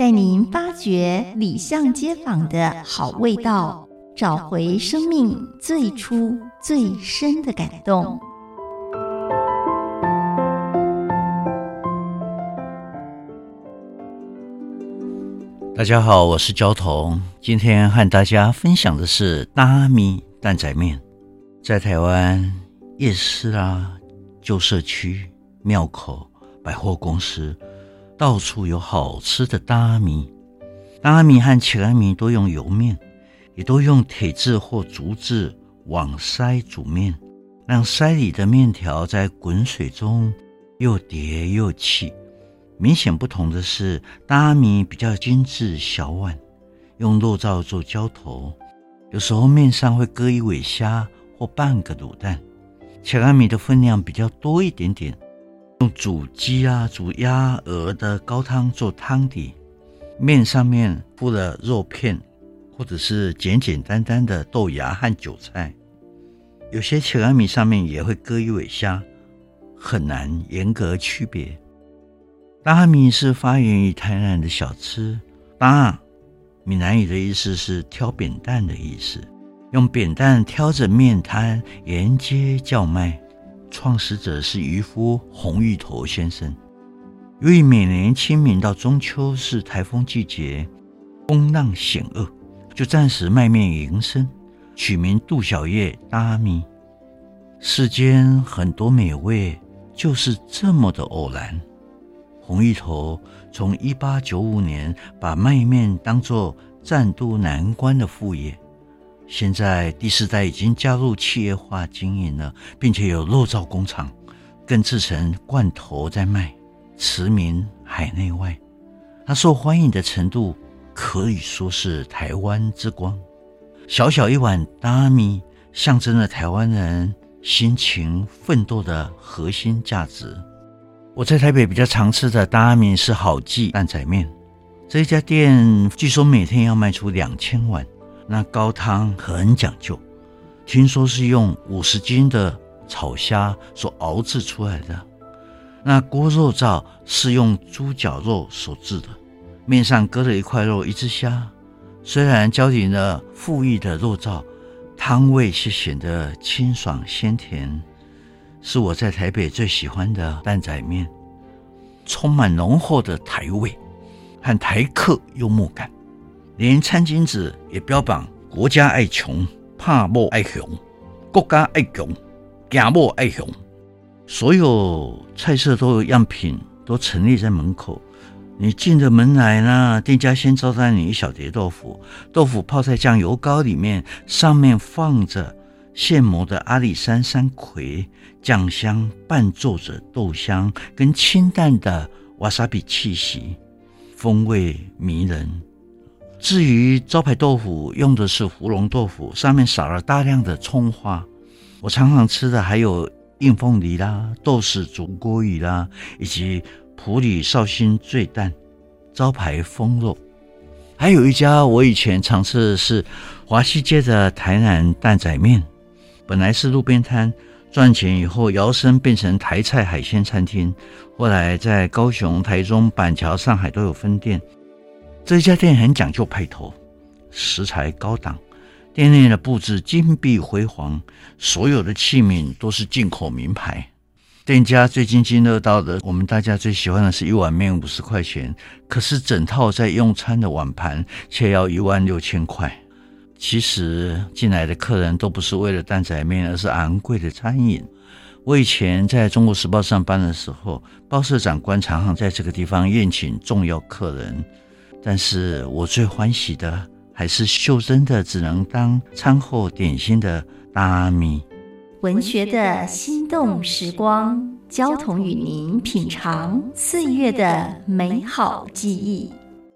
带您发掘里巷街坊的好味道，找回生命最初最深的感动。大家好，我是焦桐，今天和大家分享的是大米蛋仔面。在台湾夜市啊、旧社区、庙口、百货公司。到处有好吃的大阿弥，大阿弥和切阿米都用油面，也都用铁制或竹制网筛煮面，让筛里的面条在滚水中又叠又起。明显不同的是，大阿弥比较精致小碗，用肉燥做浇头，有时候面上会搁一尾虾或半个卤蛋。切阿米的分量比较多一点点。用煮鸡啊、煮鸭、鹅的高汤做汤底，面上面铺了肉片，或者是简简单单的豆芽和韭菜。有些切阿弥上面也会搁一尾虾，很难严格区别。大米是发源于台南的小吃，大闽南语的意思是挑扁担的意思，用扁担挑着面摊沿街叫卖。创始者是渔夫洪芋头先生。由于每年清明到中秋是台风季节，风浪险恶，就暂时卖面营生，取名杜小叶大阿弥。世间很多美味就是这么的偶然。洪芋头从一八九五年把卖面当作暂渡难关的副业。现在第四代已经加入企业化经营了，并且有肉燥工厂，更制成罐头在卖，驰名海内外。它受欢迎的程度可以说是台湾之光。小小一碗大米，象征了台湾人辛勤奋斗的核心价值。我在台北比较常吃的大米是好记担仔面，这一家店据说每天要卖出两千碗。那高汤很讲究，听说是用五十斤的草虾所熬制出来的。那锅肉燥是用猪脚肉所制的，面上搁了一块肉，一只虾。虽然浇淋了馥郁的肉燥，汤味却显得清爽鲜甜，是我在台北最喜欢的担仔面，充满浓厚的台味和台客幽默感。连餐巾纸也标榜国家爱穷，怕莫爱穷；国家爱穷，家莫爱穷。所有菜色都有样品，都陈列在门口。你进了门来呢，店家先招待你一小碟豆腐，豆腐泡在酱油膏里面，上面放着现磨的阿里山山葵，酱香伴奏着豆香跟清淡的瓦萨比气息，风味迷人。至于招牌豆腐，用的是芙蓉豆腐，上面撒了大量的葱花。我常常吃的还有硬凤梨啦、豆豉煮锅鱼啦，以及埔里绍兴醉蛋、招牌封肉。还有一家我以前常吃的是华西街的台南担仔面，本来是路边摊，赚钱以后摇身变成台菜海鲜餐厅，后来在高雄、台中、板桥、上海都有分店。这家店很讲究派头，食材高档，店内的布置金碧辉煌，所有的器皿都是进口名牌。店家最津津乐道的，我们大家最喜欢的是一碗面五十块钱，可是整套在用餐的碗盘却要一万六千块。其实进来的客人都不是为了担仔面，而是昂贵的餐饮。我以前在中国时报上班的时候，报社长官常常在这个地方宴请重要客人。但是我最欢喜的还是袖珍的，只能当餐后点心的大阿弥。文学的心动时光，焦桐与您品尝岁月的美好记忆。